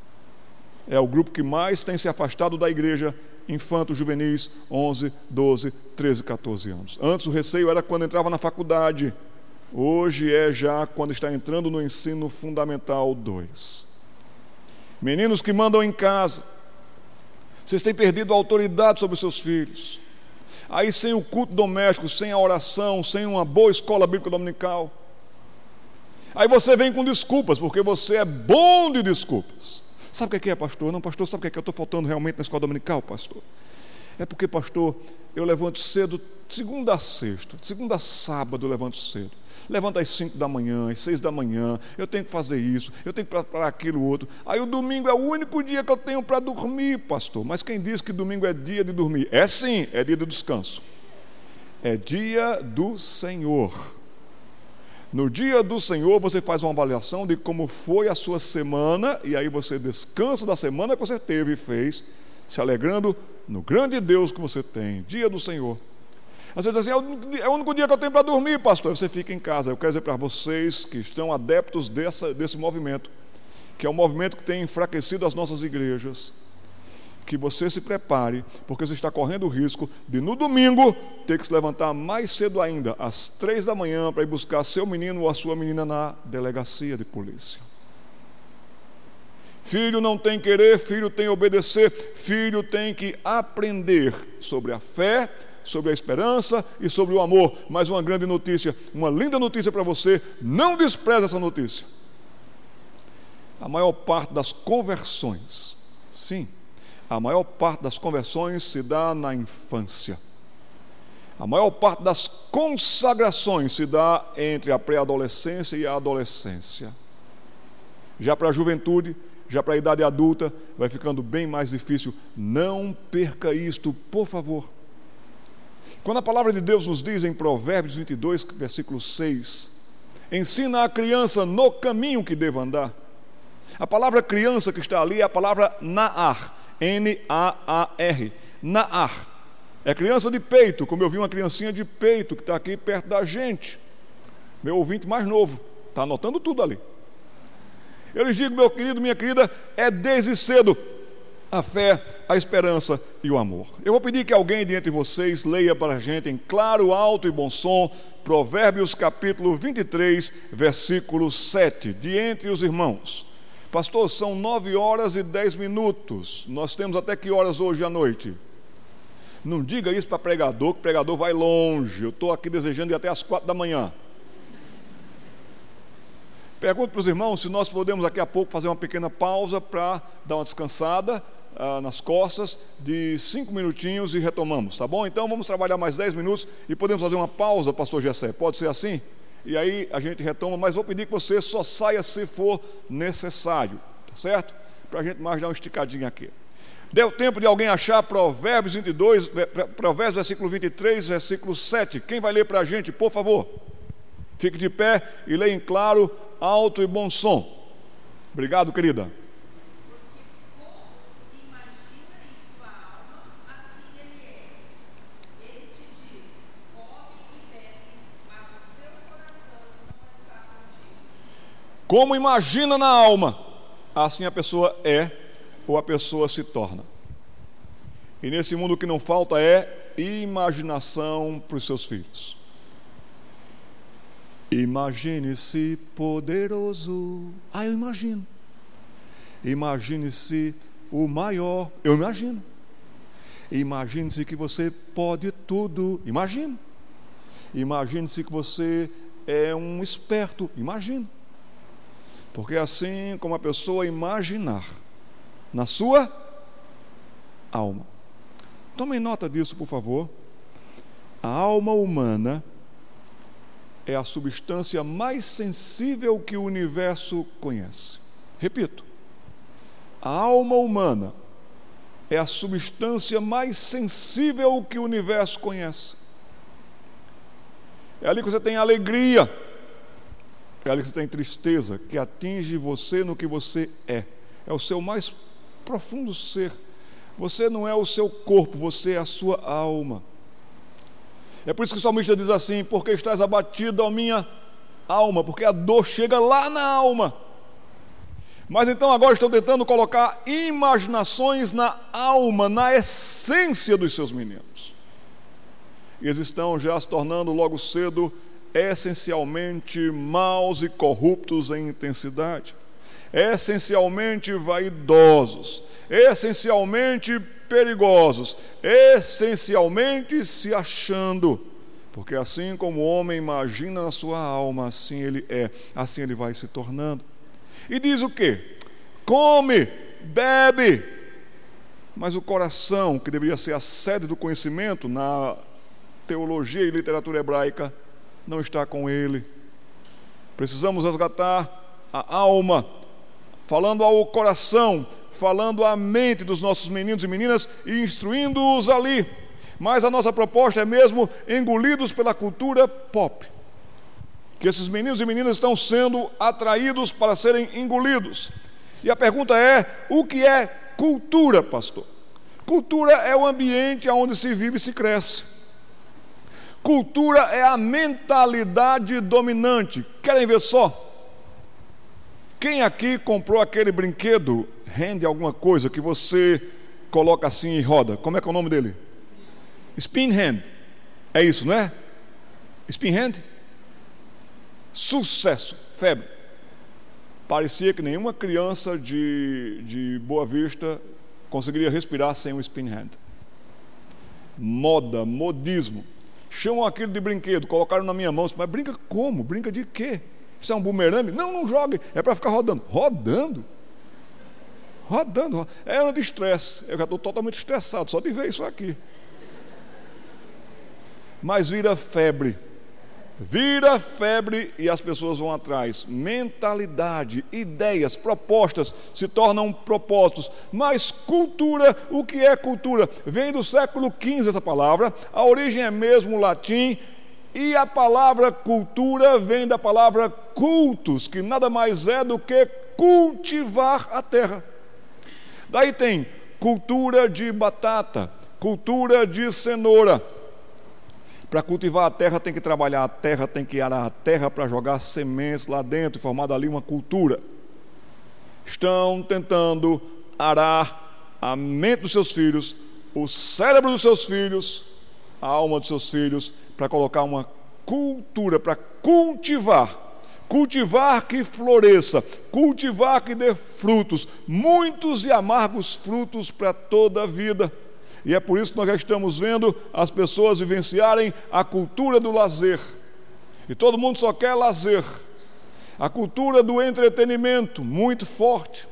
É o grupo que mais tem se afastado da igreja, infantos juvenis, 11, 12, 13, 14 anos. Antes o receio era quando entrava na faculdade, hoje é já quando está entrando no ensino fundamental 2. Meninos que mandam em casa, vocês têm perdido a autoridade sobre seus filhos. Aí, sem o culto doméstico, sem a oração, sem uma boa escola bíblica dominical. Aí você vem com desculpas, porque você é bom de desculpas. Sabe o que é, pastor? Não, pastor, sabe o que é que eu estou faltando realmente na escola dominical, pastor? É porque, pastor, eu levanto cedo, segunda a sexta, segunda a sábado eu levanto cedo. Levanta às 5 da manhã, às 6 da manhã, eu tenho que fazer isso, eu tenho que preparar aquilo outro. Aí o domingo é o único dia que eu tenho para dormir, pastor. Mas quem diz que domingo é dia de dormir? É sim, é dia do descanso. É dia do Senhor. No dia do Senhor, você faz uma avaliação de como foi a sua semana, e aí você descansa da semana que você teve e fez, se alegrando no grande Deus que você tem. Dia do Senhor. Às vezes assim, é o único dia que eu tenho para dormir, pastor. Você fica em casa. Eu quero dizer para vocês que estão adeptos dessa, desse movimento, que é um movimento que tem enfraquecido as nossas igrejas que você se prepare, porque você está correndo o risco de no domingo ter que se levantar mais cedo ainda, às três da manhã, para ir buscar seu menino ou a sua menina na delegacia de polícia. Filho não tem querer, filho tem obedecer, filho tem que aprender sobre a fé, sobre a esperança e sobre o amor. Mas uma grande notícia, uma linda notícia para você, não despreze essa notícia. A maior parte das conversões, sim, a maior parte das conversões se dá na infância. A maior parte das consagrações se dá entre a pré-adolescência e a adolescência. Já para a juventude, já para a idade adulta, vai ficando bem mais difícil. Não perca isto, por favor. Quando a palavra de Deus nos diz em Provérbios 22, versículo 6, ensina a criança no caminho que deva andar. A palavra criança que está ali é a palavra naar, N-A-A-R, Naar. É criança de peito, como eu vi uma criancinha de peito que está aqui perto da gente. Meu ouvinte mais novo, está anotando tudo ali. Eu lhes digo, meu querido, minha querida, é desde cedo a fé, a esperança e o amor. Eu vou pedir que alguém de entre vocês leia para a gente em claro, alto e bom som, Provérbios capítulo 23, versículo 7, de entre os irmãos. Pastor, são nove horas e dez minutos. Nós temos até que horas hoje à noite? Não diga isso para pregador, que pregador vai longe. Eu estou aqui desejando ir até as quatro da manhã. Pergunto para os irmãos se nós podemos daqui a pouco fazer uma pequena pausa para dar uma descansada ah, nas costas de cinco minutinhos e retomamos, tá bom? Então vamos trabalhar mais dez minutos e podemos fazer uma pausa, pastor Gessé. Pode ser assim? e aí a gente retoma, mas vou pedir que você só saia se for necessário, tá certo? Para a gente mais dar uma esticadinha aqui. Deu tempo de alguém achar Provérbios 22, Provérbios versículo 23, versículo 7. Quem vai ler para a gente, por favor? Fique de pé e leia em claro, alto e bom som. Obrigado, querida. Como imagina na alma, assim a pessoa é ou a pessoa se torna. E nesse mundo que não falta é imaginação para os seus filhos. Imagine-se poderoso. Ah, eu imagino. Imagine-se o maior. Eu imagino. Imagine-se que você pode tudo. Imagino. Imagine-se que você é um esperto. Imagino. Porque assim como a pessoa imaginar na sua alma. Tomem nota disso, por favor. A alma humana é a substância mais sensível que o universo conhece. Repito. A alma humana é a substância mais sensível que o universo conhece. É ali que você tem alegria é ali que você tem tristeza, que atinge você no que você é. É o seu mais profundo ser. Você não é o seu corpo, você é a sua alma. É por isso que o salmista diz assim: Porque estás abatido, a minha alma, porque a dor chega lá na alma. Mas então agora estão tentando colocar imaginações na alma, na essência dos seus meninos. E eles estão já se tornando logo cedo essencialmente maus e corruptos em intensidade, essencialmente vaidosos, essencialmente perigosos, essencialmente se achando. Porque assim como o homem imagina na sua alma, assim ele é, assim ele vai se tornando. E diz o que? Come, bebe, mas o coração, que deveria ser a sede do conhecimento na teologia e literatura hebraica, não está com ele. Precisamos resgatar a alma, falando ao coração, falando à mente dos nossos meninos e meninas e instruindo-os ali. Mas a nossa proposta é mesmo engolidos pela cultura pop. que esses meninos e meninas estão sendo atraídos para serem engolidos. E a pergunta é: o que é cultura, pastor? Cultura é o ambiente onde se vive e se cresce. Cultura é a mentalidade dominante. Querem ver só? Quem aqui comprou aquele brinquedo rende alguma coisa que você coloca assim e roda? Como é que é o nome dele? Spin hand. É isso, não é? Spin hand? Sucesso, febre. Parecia que nenhuma criança de, de Boa Vista conseguiria respirar sem um spin hand. Moda, modismo. Chamam aquilo de brinquedo, colocaram na minha mão, mas brinca como? Brinca de quê? Isso é um bumerangue? Não, não jogue, é para ficar rodando. Rodando? Rodando. É ano de estresse. Eu já estou totalmente estressado só de ver isso aqui. Mas vira febre. Vira febre e as pessoas vão atrás. Mentalidade, ideias, propostas se tornam propósitos. Mas cultura, o que é cultura? Vem do século XV essa palavra, a origem é mesmo latim, e a palavra cultura vem da palavra cultus, que nada mais é do que cultivar a terra. Daí tem cultura de batata, cultura de cenoura para cultivar a terra tem que trabalhar a terra, tem que arar a terra para jogar sementes lá dentro formar dali uma cultura. Estão tentando arar a mente dos seus filhos, o cérebro dos seus filhos, a alma dos seus filhos, para colocar uma cultura, para cultivar. Cultivar que floresça, cultivar que dê frutos, muitos e amargos frutos para toda a vida. E é por isso que nós já estamos vendo as pessoas vivenciarem a cultura do lazer. E todo mundo só quer lazer. A cultura do entretenimento, muito forte.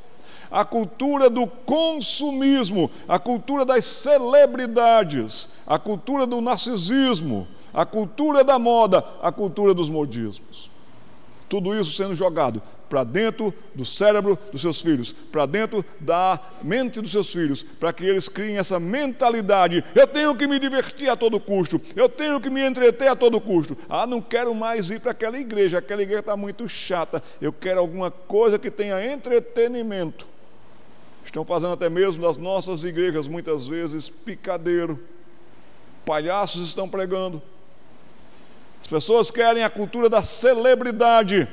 A cultura do consumismo, a cultura das celebridades, a cultura do narcisismo, a cultura da moda, a cultura dos modismos. Tudo isso sendo jogado para dentro do cérebro dos seus filhos, para dentro da mente dos seus filhos, para que eles criem essa mentalidade: eu tenho que me divertir a todo custo, eu tenho que me entreter a todo custo. Ah, não quero mais ir para aquela igreja, aquela igreja está muito chata, eu quero alguma coisa que tenha entretenimento. Estão fazendo até mesmo das nossas igrejas, muitas vezes, picadeiro. Palhaços estão pregando. As pessoas querem a cultura da celebridade.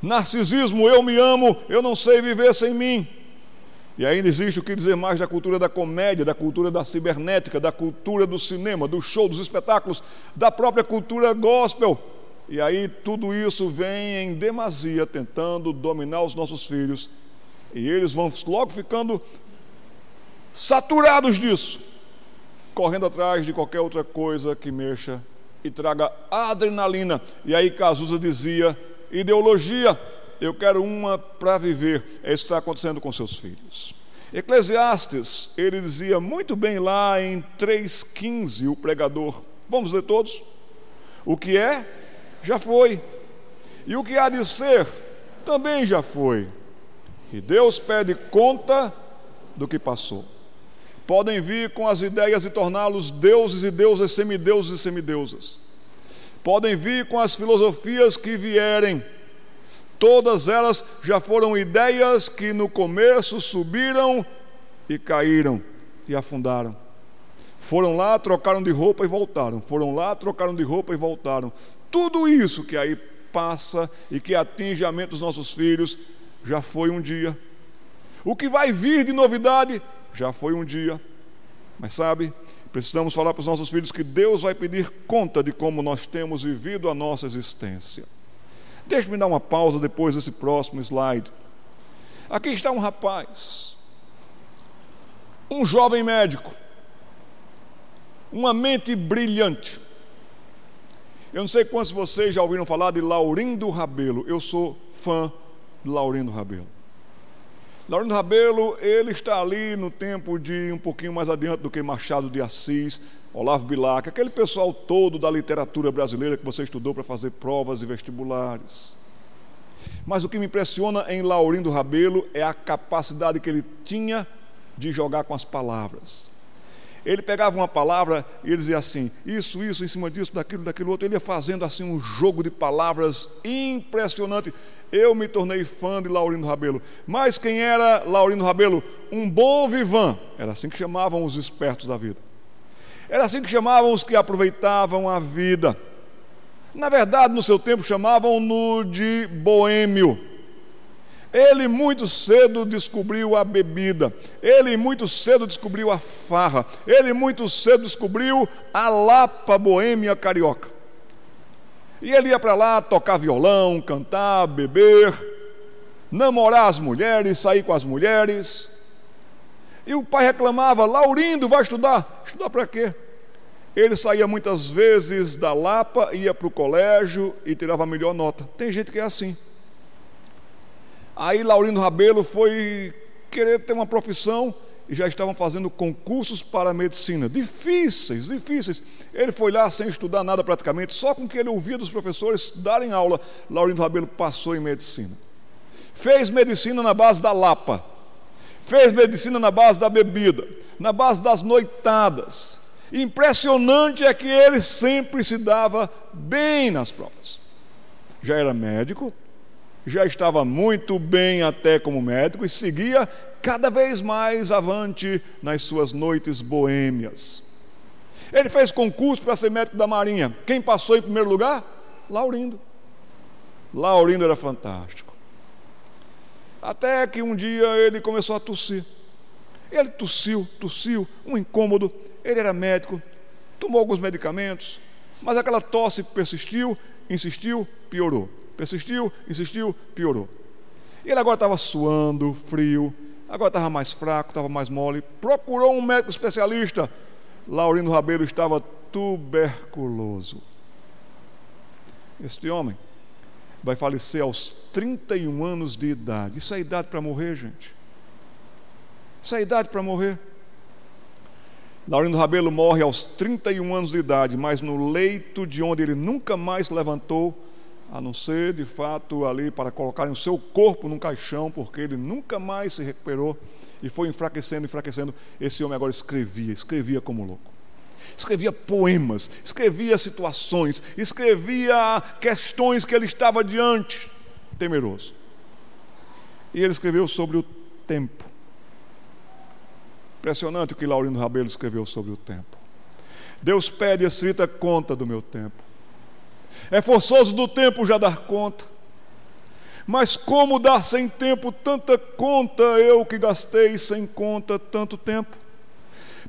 Narcisismo, eu me amo, eu não sei viver sem mim. E ainda existe o que dizer mais da cultura da comédia, da cultura da cibernética, da cultura do cinema, do show, dos espetáculos, da própria cultura gospel. E aí tudo isso vem em demasia tentando dominar os nossos filhos. E eles vão logo ficando saturados disso, correndo atrás de qualquer outra coisa que mexa e traga adrenalina. E aí Cazuza dizia: ideologia, eu quero uma para viver. É isso que está acontecendo com seus filhos. Eclesiastes, ele dizia muito bem lá em 3,15, o pregador. Vamos ler todos? O que é, já foi. E o que há de ser, também já foi. E Deus pede conta do que passou. Podem vir com as ideias e torná-los deuses e deusas, semideuses e semideusas podem vir com as filosofias que vierem. Todas elas já foram ideias que no começo subiram e caíram e afundaram. Foram lá, trocaram de roupa e voltaram. Foram lá, trocaram de roupa e voltaram. Tudo isso que aí passa e que atinge a mente dos nossos filhos já foi um dia. O que vai vir de novidade já foi um dia. Mas sabe, Precisamos falar para os nossos filhos que Deus vai pedir conta de como nós temos vivido a nossa existência. Deixe-me dar uma pausa depois desse próximo slide. Aqui está um rapaz, um jovem médico, uma mente brilhante. Eu não sei quantos de vocês já ouviram falar de Laurindo Rabelo. Eu sou fã Laurindo Rabelo. Laurindo Rabelo, ele está ali no tempo de um pouquinho mais adiante do que Machado de Assis, Olavo Bilac, aquele pessoal todo da literatura brasileira que você estudou para fazer provas e vestibulares. Mas o que me impressiona em Laurindo Rabelo é a capacidade que ele tinha de jogar com as palavras. Ele pegava uma palavra e ele dizia assim: isso, isso, em cima disso, daquilo, daquilo outro. Ele ia fazendo assim um jogo de palavras impressionante. Eu me tornei fã de Laurindo Rabelo. Mas quem era Laurindo Rabelo? Um bom vivan. Era assim que chamavam os espertos da vida. Era assim que chamavam os que aproveitavam a vida. Na verdade, no seu tempo chamavam-no de boêmio. Ele muito cedo descobriu a bebida, ele muito cedo descobriu a farra, ele muito cedo descobriu a lapa boêmia carioca. E ele ia para lá tocar violão, cantar, beber, namorar as mulheres, sair com as mulheres. E o pai reclamava: Laurindo, vai estudar. Estudar para quê? Ele saía muitas vezes da Lapa, ia para o colégio e tirava a melhor nota. Tem gente que é assim. Aí Laurindo Rabelo foi querer ter uma profissão e já estavam fazendo concursos para medicina. Difíceis, difíceis. Ele foi lá sem estudar nada praticamente, só com que ele ouvia dos professores darem aula. Laurindo Rabelo passou em medicina. Fez medicina na base da lapa. Fez medicina na base da bebida, na base das noitadas. Impressionante é que ele sempre se dava bem nas provas. Já era médico, já estava muito bem até como médico e seguia cada vez mais avante nas suas noites boêmias. Ele fez concurso para ser médico da Marinha. Quem passou em primeiro lugar? Laurindo. Laurindo era fantástico. Até que um dia ele começou a tossir. Ele tossiu, tossiu, um incômodo. Ele era médico, tomou alguns medicamentos, mas aquela tosse persistiu, insistiu, piorou. Persistiu, insistiu, piorou. Ele agora estava suando, frio, agora estava mais fraco, estava mais mole. Procurou um médico especialista. Laurindo Rabelo estava tuberculoso. Este homem vai falecer aos 31 anos de idade. Isso é idade para morrer, gente. Isso é idade para morrer. Laurindo Rabelo morre aos 31 anos de idade, mas no leito de onde ele nunca mais levantou a não ser de fato ali para colocarem o seu corpo num caixão, porque ele nunca mais se recuperou e foi enfraquecendo, enfraquecendo. Esse homem agora escrevia, escrevia como louco. Escrevia poemas, escrevia situações, escrevia questões que ele estava diante, temeroso. E ele escreveu sobre o tempo. Impressionante o que Laurindo Rabelo escreveu sobre o tempo. Deus pede a escrita conta do meu tempo. É forçoso do tempo já dar conta. Mas como dar sem tempo tanta conta, eu que gastei sem conta tanto tempo?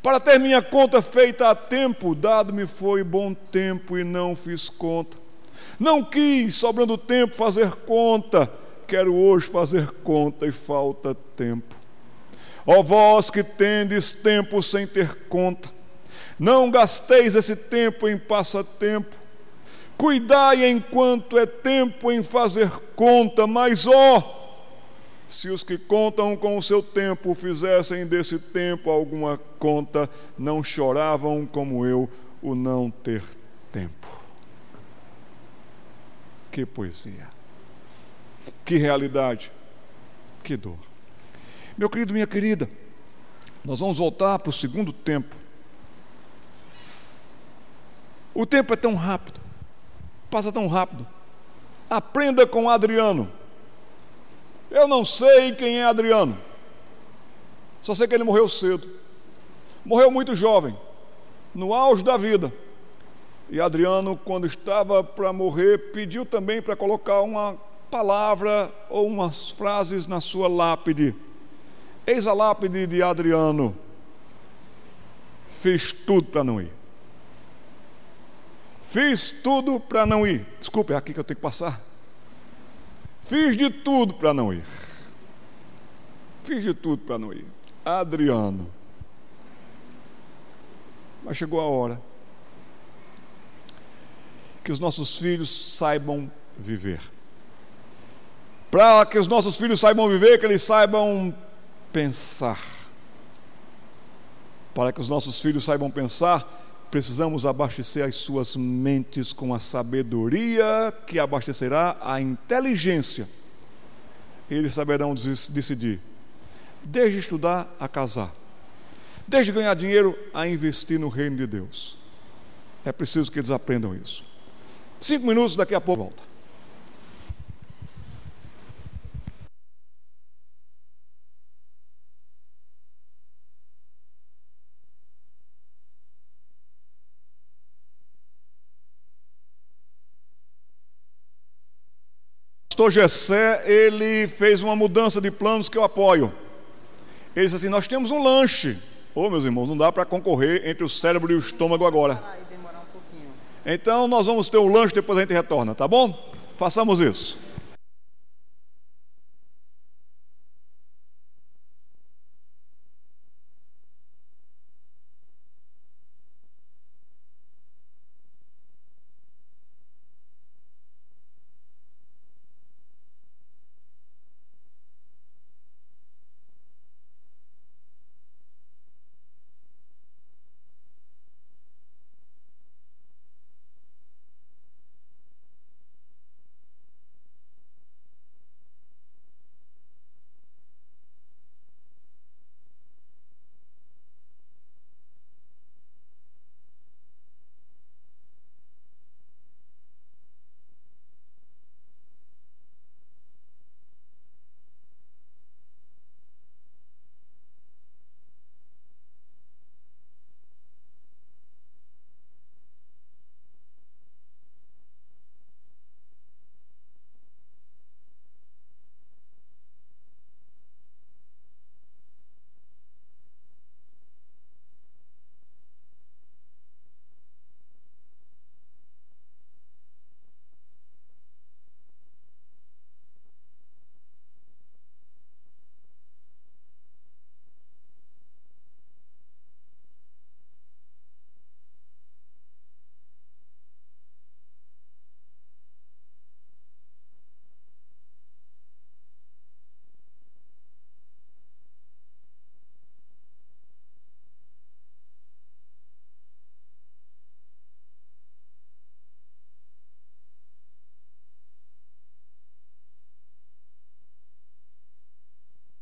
Para ter minha conta feita a tempo, dado-me foi bom tempo e não fiz conta. Não quis, sobrando tempo, fazer conta, quero hoje fazer conta e falta tempo. Ó vós que tendes tempo sem ter conta, não gasteis esse tempo em passatempo, Cuidai enquanto é tempo em fazer conta, mas ó, se os que contam com o seu tempo fizessem desse tempo alguma conta, não choravam como eu o não ter tempo. Que poesia, que realidade, que dor. Meu querido, minha querida, nós vamos voltar para o segundo tempo. O tempo é tão rápido passa tão rápido. Aprenda com Adriano. Eu não sei quem é Adriano. Só sei que ele morreu cedo. Morreu muito jovem, no auge da vida. E Adriano, quando estava para morrer, pediu também para colocar uma palavra ou umas frases na sua lápide. Eis a lápide de Adriano. Fiz tudo para não ir. Fiz tudo para não ir. Desculpe, é aqui que eu tenho que passar. Fiz de tudo para não ir. Fiz de tudo para não ir. Adriano. Mas chegou a hora que os nossos filhos saibam viver. Para que os nossos filhos saibam viver, que eles saibam pensar. Para que os nossos filhos saibam pensar, precisamos abastecer as suas mentes com a sabedoria que abastecerá a inteligência. Eles saberão decidir, desde estudar a casar, desde ganhar dinheiro a investir no reino de Deus. É preciso que eles aprendam isso. Cinco minutos, daqui a pouco volta. Pastor Gessé, ele fez uma mudança de planos que eu apoio. Ele disse assim: Nós temos um lanche. Ô, oh, meus irmãos, não dá para concorrer entre o cérebro e o estômago agora. Então, nós vamos ter um lanche, depois a gente retorna, tá bom? Façamos isso.